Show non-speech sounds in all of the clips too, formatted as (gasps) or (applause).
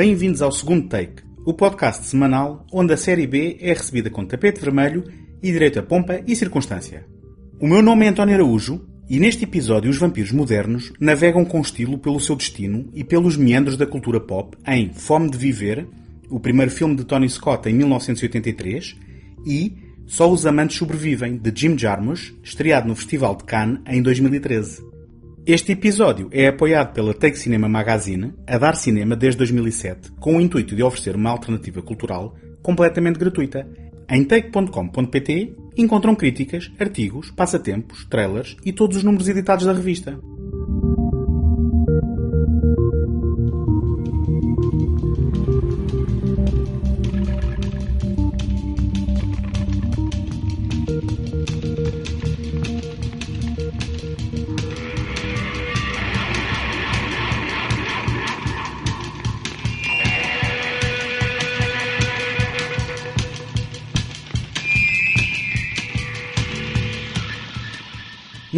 Bem-vindos ao segundo take, o podcast semanal onde a série B é recebida com tapete vermelho e direito a pompa e circunstância. O meu nome é António Araújo e neste episódio os vampiros modernos navegam com estilo pelo seu destino e pelos meandros da cultura pop em Fome de Viver, o primeiro filme de Tony Scott em 1983, e Só os Amantes Sobrevivem, de Jim Jarmusch, estreado no Festival de Cannes em 2013. Este episódio é apoiado pela Take Cinema Magazine, a dar cinema desde 2007, com o intuito de oferecer uma alternativa cultural completamente gratuita. Em take.com.pt encontram críticas, artigos, passatempos, trailers e todos os números editados da revista.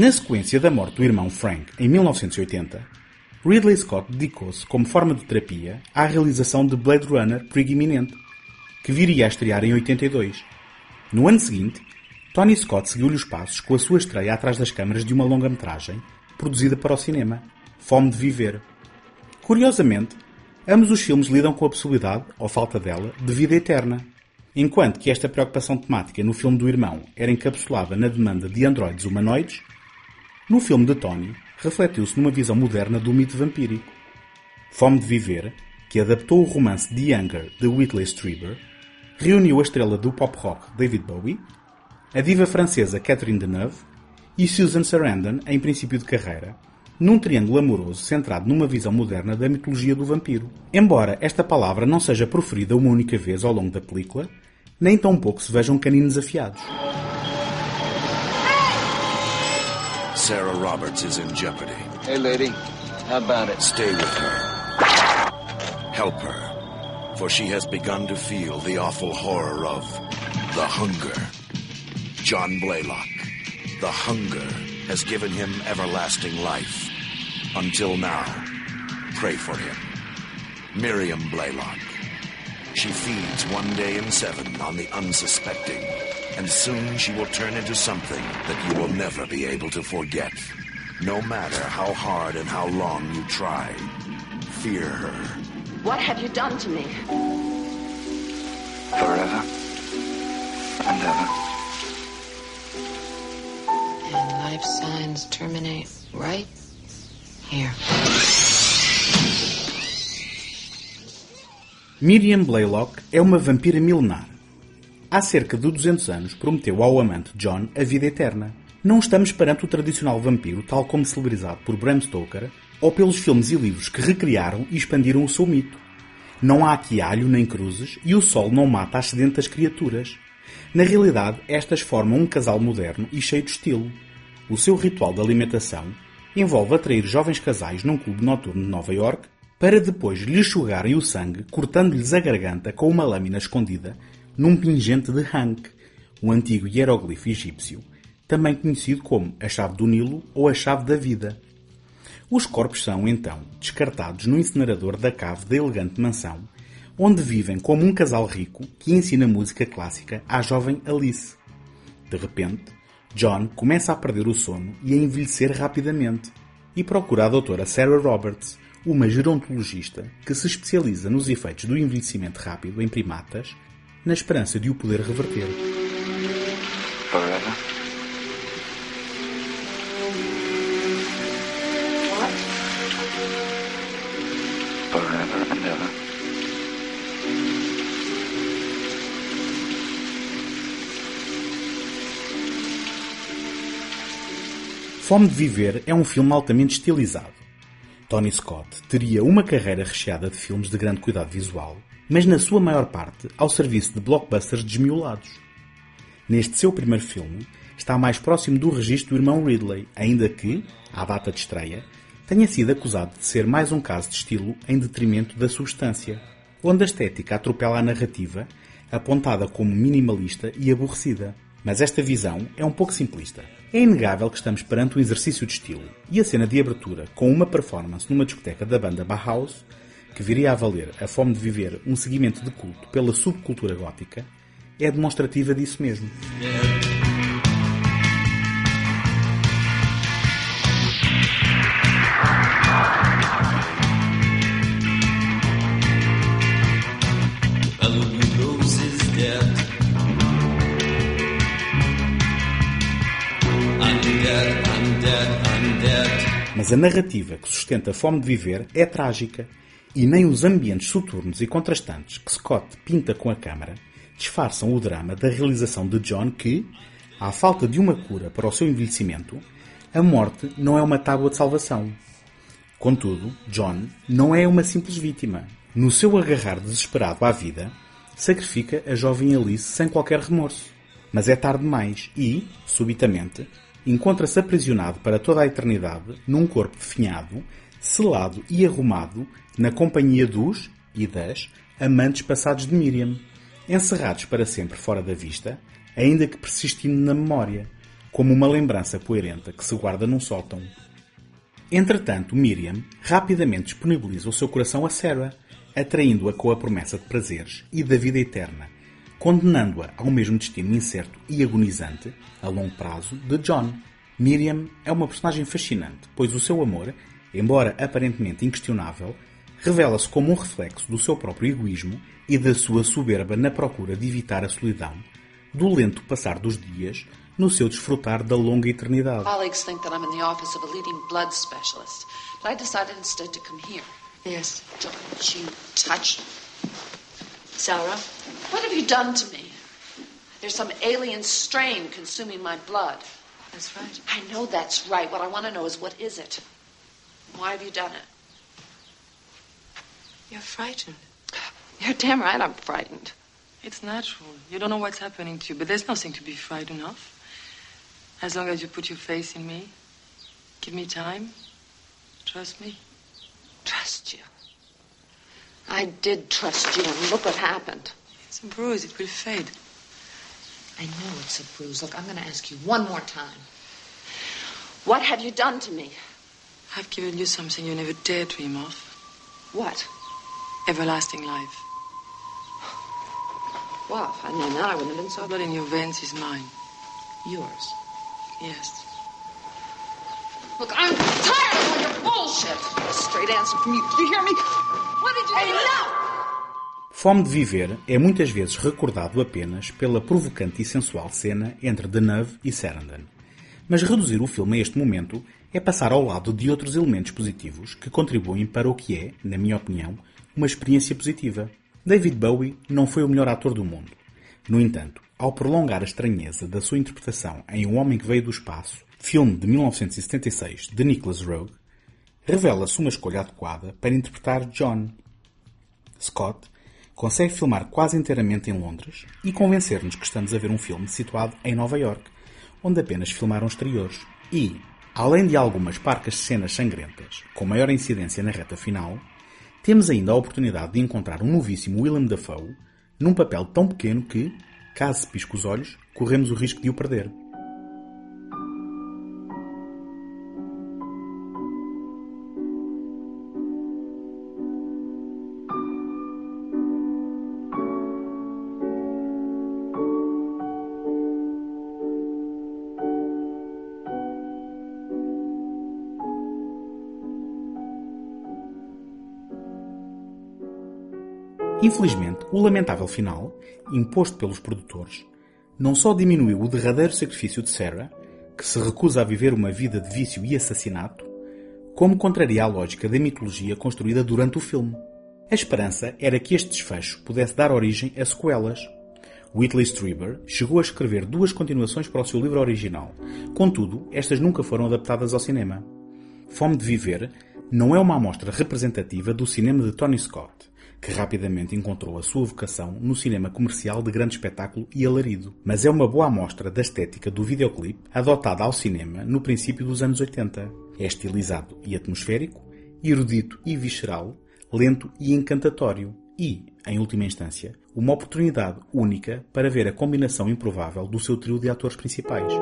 Na sequência da morte do irmão Frank em 1980, Ridley Scott dedicou-se, como forma de terapia, à realização de Blade Runner Perigo Iminente, que viria a estrear em 82. No ano seguinte, Tony Scott seguiu-lhe os passos com a sua estreia atrás das câmaras de uma longa-metragem produzida para o cinema, Fome de Viver. Curiosamente, ambos os filmes lidam com a possibilidade, ou falta dela, de vida eterna. Enquanto que esta preocupação temática no filme do irmão era encapsulada na demanda de androides humanoides, no filme de Tony, refletiu-se numa visão moderna do mito vampírico. Fome de Viver, que adaptou o romance The Younger de Whitley Strieber, reuniu a estrela do pop rock David Bowie, a diva francesa Catherine Deneuve e Susan Sarandon em princípio de carreira, num triângulo amoroso centrado numa visão moderna da mitologia do vampiro. Embora esta palavra não seja proferida uma única vez ao longo da película, nem tão pouco se vejam caninos afiados. Sarah Roberts is in jeopardy. Hey, lady, how about it? Stay with her. Help her, for she has begun to feel the awful horror of the hunger. John Blaylock, the hunger has given him everlasting life. Until now, pray for him. Miriam Blaylock. She feeds one day in seven on the unsuspecting, and soon she will turn into something that you will never be able to forget. No matter how hard and how long you try, fear her. What have you done to me? Forever and ever. And life signs terminate right here. Miriam Blaylock é uma vampira milenar. Há cerca de 200 anos prometeu ao amante John a vida eterna. Não estamos perante o tradicional vampiro tal como celebrizado por Bram Stoker ou pelos filmes e livros que recriaram e expandiram o seu mito. Não há aqui alho nem cruzes e o sol não mata as sedentas criaturas. Na realidade, estas formam um casal moderno e cheio de estilo. O seu ritual de alimentação envolve atrair jovens casais num clube noturno de Nova York para depois lhes sugarem o sangue, cortando-lhes a garganta com uma lâmina escondida num pingente de Hank, um antigo hieroglifo egípcio, também conhecido como a chave do Nilo ou a chave da vida. Os corpos são, então, descartados no incinerador da cave da elegante mansão, onde vivem como um casal rico que ensina música clássica à jovem Alice. De repente, John começa a perder o sono e a envelhecer rapidamente, e procura a doutora Sarah Roberts, uma gerontologista que se especializa nos efeitos do envelhecimento rápido em primatas, na esperança de o poder reverter. Forever. Forever and ever. Fome de Viver é um filme altamente estilizado. Tony Scott teria uma carreira recheada de filmes de grande cuidado visual, mas na sua maior parte ao serviço de blockbusters desmiolados. Neste seu primeiro filme, está mais próximo do registro do irmão Ridley, ainda que, à data de estreia, tenha sido acusado de ser mais um caso de estilo em detrimento da substância, onde a estética atropela a narrativa, apontada como minimalista e aborrecida. Mas esta visão é um pouco simplista. É inegável que estamos perante um exercício de estilo, e a cena de abertura, com uma performance numa discoteca da banda Bauhaus, que viria a valer a fome de viver um seguimento de culto pela subcultura gótica, é demonstrativa disso mesmo. Mas a narrativa que sustenta a fome de viver é trágica e nem os ambientes soturnos e contrastantes que Scott pinta com a câmara disfarçam o drama da realização de John que, à falta de uma cura para o seu envelhecimento, a morte não é uma tábua de salvação. Contudo, John não é uma simples vítima. No seu agarrar desesperado à vida, sacrifica a jovem Alice sem qualquer remorso. Mas é tarde demais e, subitamente, encontra-se aprisionado para toda a eternidade num corpo definhado, selado e arrumado na companhia dos e das amantes passados de Miriam, encerrados para sempre fora da vista, ainda que persistindo na memória, como uma lembrança poerenta que se guarda num sótão. Entretanto, Miriam rapidamente disponibiliza o seu coração a Sarah, atraindo-a com a promessa de prazeres e da vida eterna, condenando-a ao mesmo destino incerto e agonizante, a longo prazo, de John. Miriam é uma personagem fascinante, pois o seu amor, embora aparentemente inquestionável, revela-se como um reflexo do seu próprio egoísmo e da sua soberba na procura de evitar a solidão, do lento passar dos dias, no seu desfrutar da longa eternidade. Colleagues think that I'm in the office of a leading blood specialist, but I decided instead to come here. Yes. Don't you touch Sarah? What have you done to me? There's some alien strain consuming my blood. That's right. I know that's right. What I want to know is what is it? Why have you done it? You're frightened. You're damn right I'm frightened. It's natural. You don't know what's happening to you, but there's nothing to be frightened of. As long as you put your faith in me, give me time, trust me. Trust you. I did trust you, and look what happened. It's a bruise, it will fade. I know it's a bruise. Look, I'm going to ask you one more time. What have you done to me? I've given you something you never dare dream of What? everlasting life. Well, if I'd known that, I wouldn't have been so blood in your veins is mine. Yours. Yes. Look, I'm tired of all your bullshit. A straight answer from you. Did you hear me? What did you Hey, no! Fome de Viver é muitas vezes recordado apenas pela provocante e sensual cena entre Deneuve e Sarandon. Mas reduzir o filme a este momento é passar ao lado de outros elementos positivos que contribuem para o que é, na minha opinião, uma experiência positiva. David Bowie não foi o melhor ator do mundo. No entanto, ao prolongar a estranheza da sua interpretação em Um Homem que Veio do Espaço, filme de 1976 de Nicholas Rogue, revela-se uma escolha adequada para interpretar John. Scott consegue filmar quase inteiramente em Londres e convencer-nos que estamos a ver um filme situado em Nova York, onde apenas filmaram exteriores. E, além de algumas parcas cenas sangrentas, com maior incidência na reta final, temos ainda a oportunidade de encontrar um novíssimo Willem Dafoe num papel tão pequeno que, caso se pisque os olhos, corremos o risco de o perder. Infelizmente, o lamentável final, imposto pelos produtores, não só diminuiu o derradeiro sacrifício de Sarah, que se recusa a viver uma vida de vício e assassinato, como contraria a lógica da mitologia construída durante o filme. A esperança era que este desfecho pudesse dar origem a sequelas. Whitley Strieber chegou a escrever duas continuações para o seu livro original, contudo, estas nunca foram adaptadas ao cinema. Fome de Viver não é uma amostra representativa do cinema de Tony Scott, que rapidamente encontrou a sua vocação no cinema comercial de grande espetáculo e alarido, mas é uma boa amostra da estética do videoclipe adotada ao cinema no princípio dos anos 80. É estilizado e atmosférico, erudito e visceral, lento e encantatório e, em última instância, uma oportunidade única para ver a combinação improvável do seu trio de atores principais.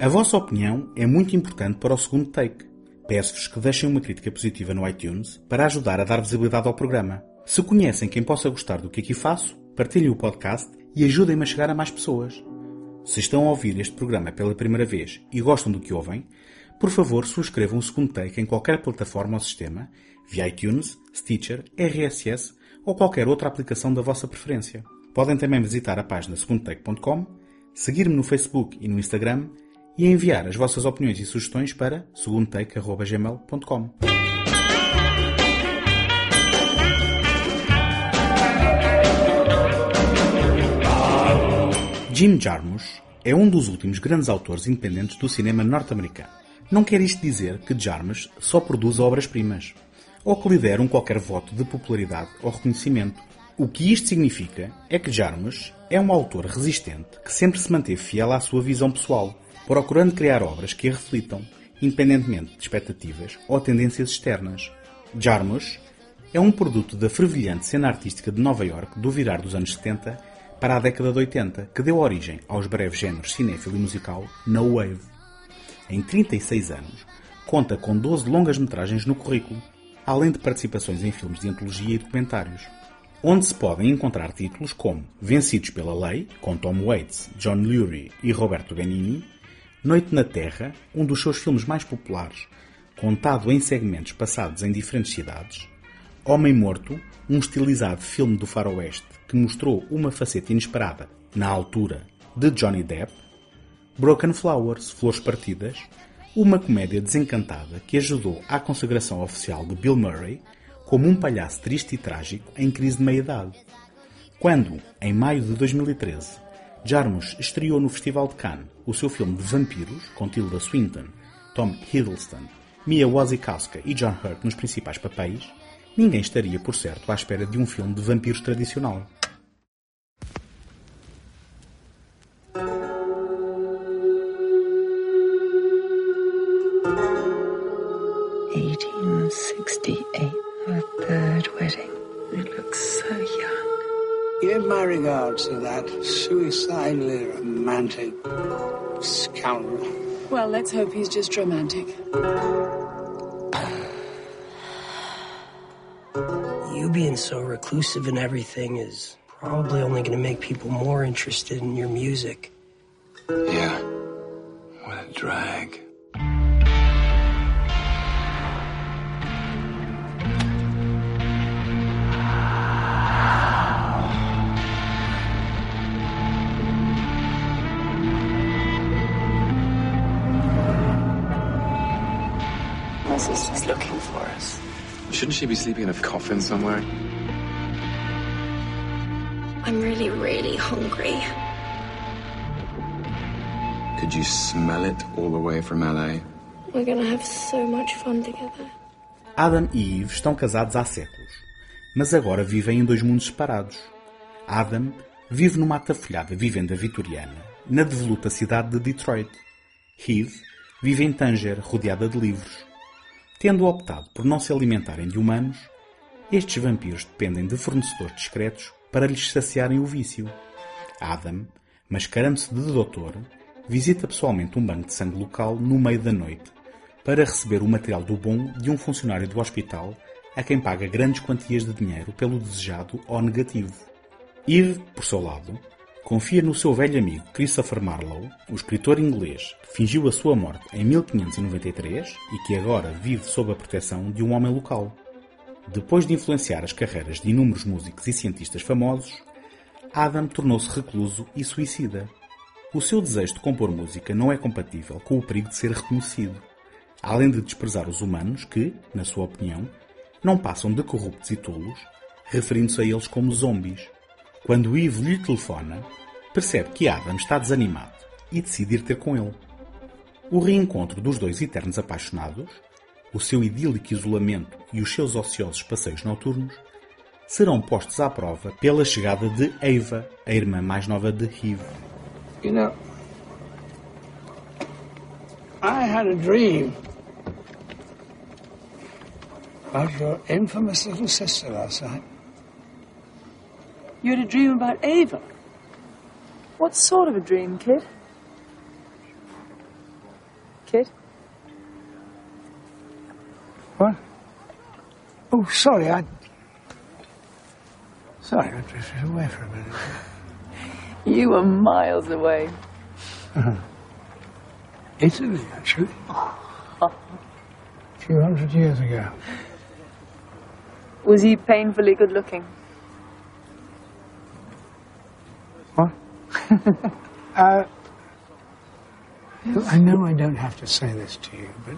A vossa opinião é muito importante para o segundo take. Peço-vos que deixem uma crítica positiva no iTunes para ajudar a dar visibilidade ao programa. Se conhecem quem possa gostar do que aqui faço, partilhem o podcast e ajudem-me a chegar a mais pessoas. Se estão a ouvir este programa pela primeira vez e gostam do que ouvem, por favor subscrevam o segundo take em qualquer plataforma ou sistema, via iTunes, Stitcher, RSS ou qualquer outra aplicação da vossa preferência. Podem também visitar a página segundotake.com, seguir-me no Facebook e no Instagram e enviar as vossas opiniões e sugestões para segundotake.gmail.com. Jim Jarmusch é um dos últimos grandes autores independentes do cinema norte-americano. Não quer isto dizer que Jarmusch só produz obras-primas, ou que lhe deram qualquer voto de popularidade ou reconhecimento. O que isto significa é que Jarmusch é um autor resistente que sempre se manteve fiel à sua visão pessoal, procurando criar obras que a reflitam, independentemente de expectativas ou tendências externas. Jarmusch é um produto da fervilhante cena artística de Nova York do virar dos anos 70 para a década de 80, que deu origem aos breves géneros cinéfilo e musical No Wave. Em 36 anos, conta com 12 longas-metragens no currículo, além de participações em filmes de antologia e documentários, onde se podem encontrar títulos como Vencidos pela Lei, com Tom Waits, John Lurie e Roberto Benigni, Noite na Terra, um dos seus filmes mais populares, contado em segmentos passados em diferentes cidades, Homem Morto, um estilizado filme do faroeste que mostrou uma faceta inesperada, na altura, de Johnny Depp, Broken Flowers, Flores Partidas, uma comédia desencantada que ajudou à consagração oficial de Bill Murray como um palhaço triste e trágico em crise de meia-idade. Quando, em maio de 2013, Jarmusch estreou no Festival de Cannes o seu filme de vampiros, com Tilda Swinton, Tom Hiddleston, Mia Wasikowska e John Hurt nos principais papéis, ninguém estaria, por certo, à espera de um filme de vampiros tradicional. Give my regards to that suicidally romantic scoundrel. Well, let's hope he's just romantic. You being so reclusive and everything is probably only going to make people more interested in your music. Yeah. What a drag. Looking for us. Shouldn't she be sleeping in a coffin somewhere? I'm really, really hungry. Could you smell it all the way from LA? We're gonna have so much fun together. Adam e Eve estão casados há séculos, mas agora vivem em dois mundos separados. Adam vive numa atafolhada vivenda vitoriana, na devoluta cidade de Detroit. Eve vive em Tanger, rodeada de livros. Tendo optado por não se alimentarem de humanos, estes vampiros dependem de fornecedores discretos para lhes saciarem o vício. Adam, mascarando-se de doutor, visita pessoalmente um banco de sangue local no meio da noite para receber o material do bom de um funcionário do hospital a quem paga grandes quantias de dinheiro pelo desejado ou negativo. Eve, por seu lado, confia no seu velho amigo Christopher Marlowe, o escritor inglês que fingiu a sua morte em 1593 e que agora vive sob a proteção de um homem local. Depois de influenciar as carreiras de inúmeros músicos e cientistas famosos, Adam tornou-se recluso e suicida. O seu desejo de compor música não é compatível com o perigo de ser reconhecido, além de desprezar os humanos que, na sua opinião, não passam de corruptos e tolos, referindo-se a eles como zombies. Quando Eve lhe telefona, percebe que Adam está desanimado e decide ir ter com ele. O reencontro dos dois eternos apaixonados, o seu idílico isolamento e os seus ociosos passeios noturnos serão postos à prova pela chegada de Ava, a irmã mais nova de Eve. You know, I had a dream about your infamous little sister last night. You had a dream about Ava? What sort of a dream, kid? Kid? What? Oh, sorry, I. Sorry, I drifted away for a minute. (laughs) You were miles away. Uh-huh. Italy, actually. (laughs) A few hundred years ago. Was he painfully good looking? Uh, I know I don't have to say this to you, but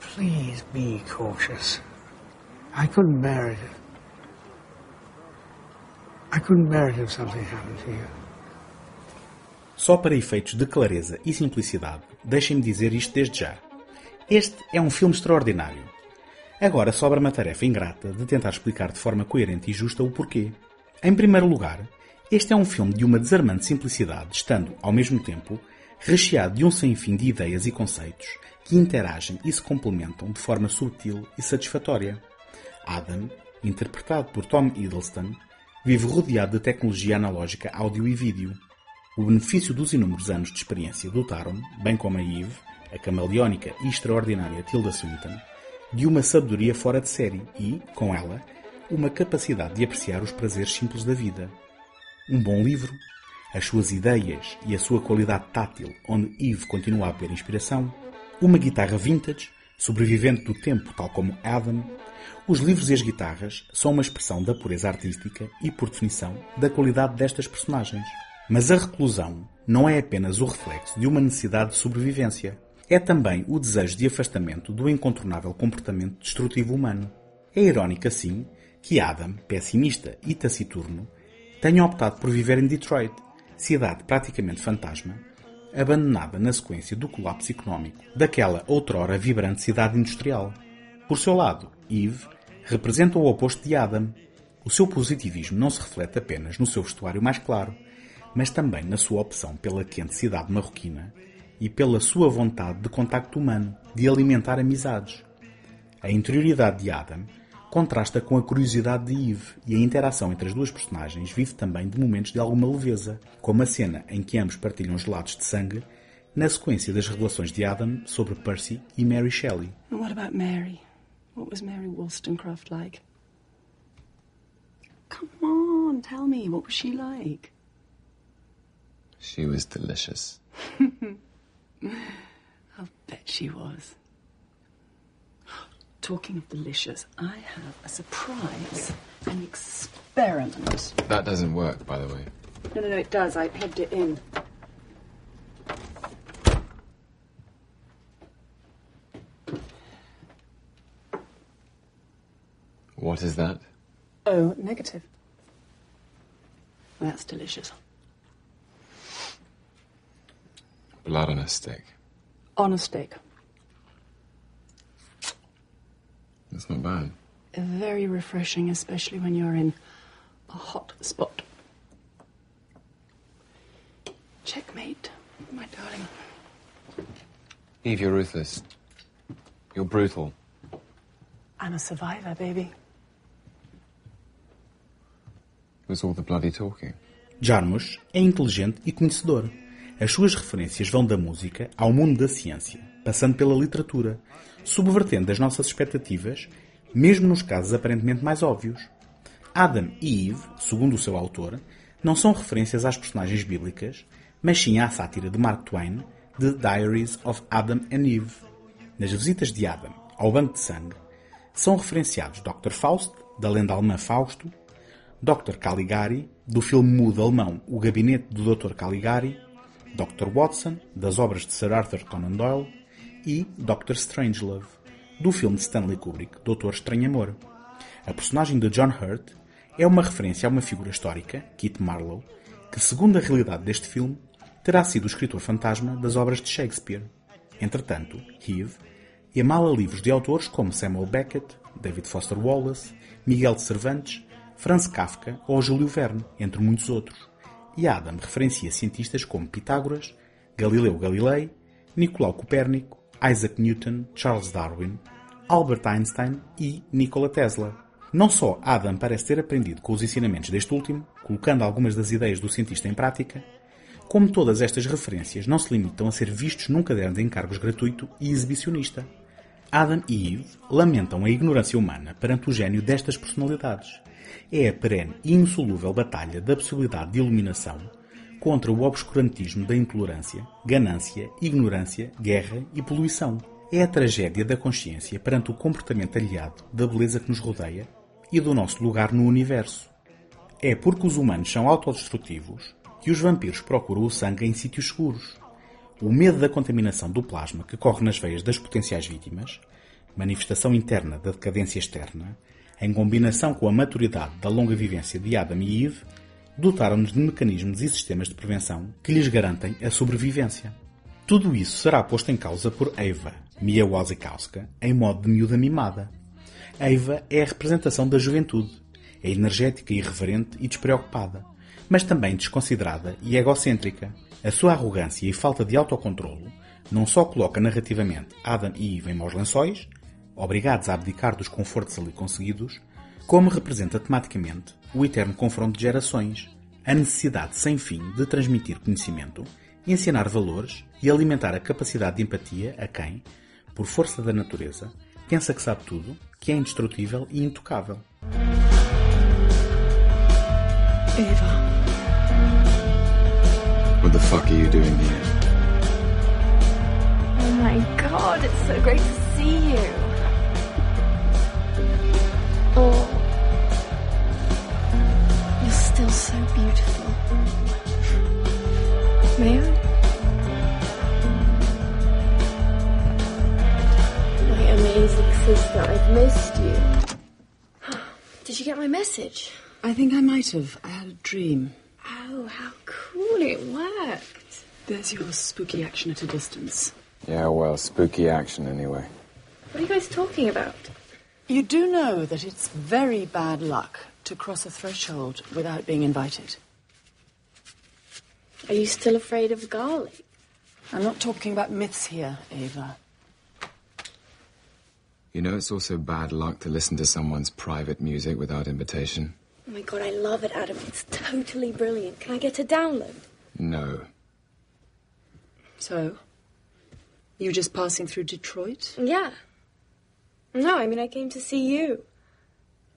please be cautious. I couldn't bear it. I couldn't bear it if something happened to you. Só para efeitos de clareza e simplicidade, deixem-me dizer isto desde já. Este é um filme extraordinário. Agora sobra uma tarefa ingrata de tentar explicar de forma coerente e justa o porquê. Em primeiro lugar, este é um filme de uma desarmante simplicidade, estando, ao mesmo tempo, recheado de um sem fim de ideias e conceitos que interagem e se complementam de forma subtil e satisfatória. Adam, interpretado por Tom Hiddleston, vive rodeado de tecnologia analógica áudio e vídeo. O benefício dos inúmeros anos de experiência dotaram, bem como a Eve, a camaleónica e extraordinária Tilda Swinton, de uma sabedoria fora de série e, com ela, uma capacidade de apreciar os prazeres simples da vida. Um bom livro, as suas ideias e a sua qualidade tátil, onde Eve continua a ter inspiração, uma guitarra vintage, sobrevivente do tempo tal como Adam, os livros e as guitarras são uma expressão da pureza artística e, por definição, da qualidade destas personagens. Mas a reclusão não é apenas o reflexo de uma necessidade de sobrevivência. É também o desejo de afastamento do incontornável comportamento destrutivo humano. É irónico, assim, que Adam, pessimista e taciturno, tenha optado por viver em Detroit, cidade praticamente fantasma, abandonada na sequência do colapso económico daquela outrora vibrante cidade industrial. Por seu lado, Eve representa o oposto de Adam. O seu positivismo não se reflete apenas no seu vestuário mais claro, mas também na sua opção pela quente cidade marroquina e pela sua vontade de contacto humano, de alimentar amizades. A interioridade de Adam contrasta com a curiosidade de Eve e a interação entre as duas personagens vive também de momentos de alguma leveza, como a cena em que ambos partilham gelados de sangue na sequência das revelações de Adam sobre Percy e Mary Shelley. And what about Mary? What was Mary Wollstonecraft like? Come on, tell me, what was she like? She was delicious. (laughs) I'll bet she was. Talking of delicious, I have a surprise, an experiment. That doesn't work, by the way. No, no, no, it does. I pegged it in. What is that? Oh, negative. That's delicious. Blood on a stick. On a steak. That's not bad. Very refreshing, especially when you're in a hot spot. Checkmate, my darling. Eve, you're ruthless. You're brutal. I'm a survivor, baby. It was all the bloody talking. Jarmusch é inteligente e conhecedor. As suas referências vão da música ao mundo da ciência, passando pela literatura, subvertendo as nossas expectativas, mesmo nos casos aparentemente mais óbvios. Adam e Eve, segundo o seu autor, não são referências às personagens bíblicas, mas sim à sátira de Mark Twain, The Diaries of Adam and Eve. Nas visitas de Adam ao banco de sangue, são referenciados Dr. Faust, da lenda alemã Fausto, Dr. Caligari, do filme mudo alemão O Gabinete do Dr. Caligari, Dr. Watson, das obras de Sir Arthur Conan Doyle, e Dr. Strangelove, do filme de Stanley Kubrick, Doutor Estranho Amor. A personagem de John Hurt é uma referência a uma figura histórica, Kit Marlowe, que, segundo a realidade deste filme, terá sido o escritor fantasma das obras de Shakespeare. Entretanto, Eve emala livros de autores como Samuel Beckett, David Foster Wallace, Miguel de Cervantes, Franz Kafka ou Júlio Verne, entre muitos outros. E Adam referencia cientistas como Pitágoras, Galileu Galilei, Nicolau Copérnico, Isaac Newton, Charles Darwin, Albert Einstein e Nikola Tesla. Não só Adam parece ter aprendido com os ensinamentos deste último, colocando algumas das ideias do cientista em prática, Como todas estas referências não se limitam a ser vistos num caderno de encargos gratuito e exibicionista. Adam e Eve lamentam a ignorância humana perante o gênio destas personalidades. É a perene e insolúvel batalha da possibilidade de iluminação contra o obscurantismo da intolerância, ganância, ignorância, guerra e poluição. É a tragédia da consciência perante o comportamento aliado da beleza que nos rodeia e do nosso lugar no universo. É porque os humanos são autodestrutivos que os vampiros procuram o sangue em sítios seguros. O medo da contaminação do plasma que corre nas veias das potenciais vítimas, manifestação interna da decadência externa, em combinação com a maturidade da longa vivência de Adam e Eve, dotaram-nos de mecanismos e sistemas de prevenção que lhes garantem a sobrevivência. Tudo isso será posto em causa por Eva, Mia Wasikowska, em modo de miúda mimada. Eva é a representação da juventude. É energética, irreverente e despreocupada, mas também desconsiderada e egocêntrica. A sua arrogância e falta de autocontrolo não só coloca narrativamente Adam e Eve em maus lençóis, obrigados a abdicar dos confortos ali conseguidos, como representa tematicamente o eterno confronto de gerações, a necessidade sem fim de transmitir conhecimento, ensinar valores e alimentar a capacidade de empatia a quem, por força da natureza, pensa que sabe tudo, que é indestrutível e intocável. Eva. What the fuck are you doing here? Oh my god, it's so great to see you. Oh. You're still so beautiful. May I? My amazing sister, I've missed you. (gasps) Did you get my message? I think I might have. I had a dream. Oh, how cool it worked. There's your spooky action at a distance. Yeah, well, spooky action anyway. What are you guys talking about? You do know that it's very bad luck to cross a threshold without being invited. Are you still afraid of garlic? I'm not talking about myths here, Ava. You know, it's also bad luck to listen to someone's private music without invitation. Oh my god, I love it, Adam. It's totally brilliant. Can I get a download? No. So, you just passing through Detroit? Yeah. No, I mean, I came to see you.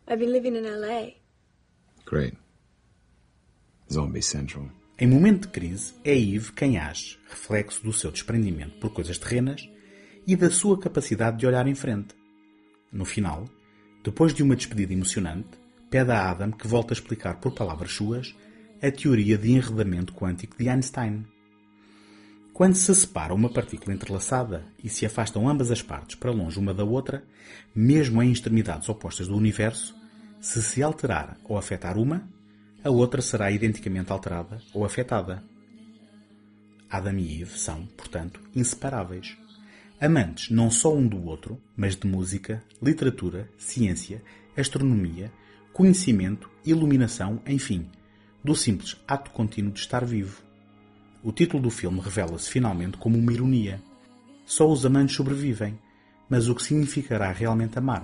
I've been living in LA. Great. Zombie Central. Em momento de crise, é Eve quem age, reflexo do seu desprendimento por coisas terrenas e da sua capacidade de olhar em frente. No final, depois de uma despedida emocionante, pede a Adam que volte a explicar por palavras suas a teoria de enredamento quântico de Einstein. Quando se separa uma partícula entrelaçada e se afastam ambas as partes para longe uma da outra, mesmo em extremidades opostas do universo, se se alterar ou afetar uma, a outra será identicamente alterada ou afetada. Adam e Eve são, portanto, inseparáveis. Amantes não só um do outro, mas de música, literatura, ciência, astronomia, conhecimento, iluminação, enfim, do simples ato contínuo de estar vivo. O título do filme revela-se finalmente como uma ironia. Só os amantes sobrevivem, mas o que significará realmente amar?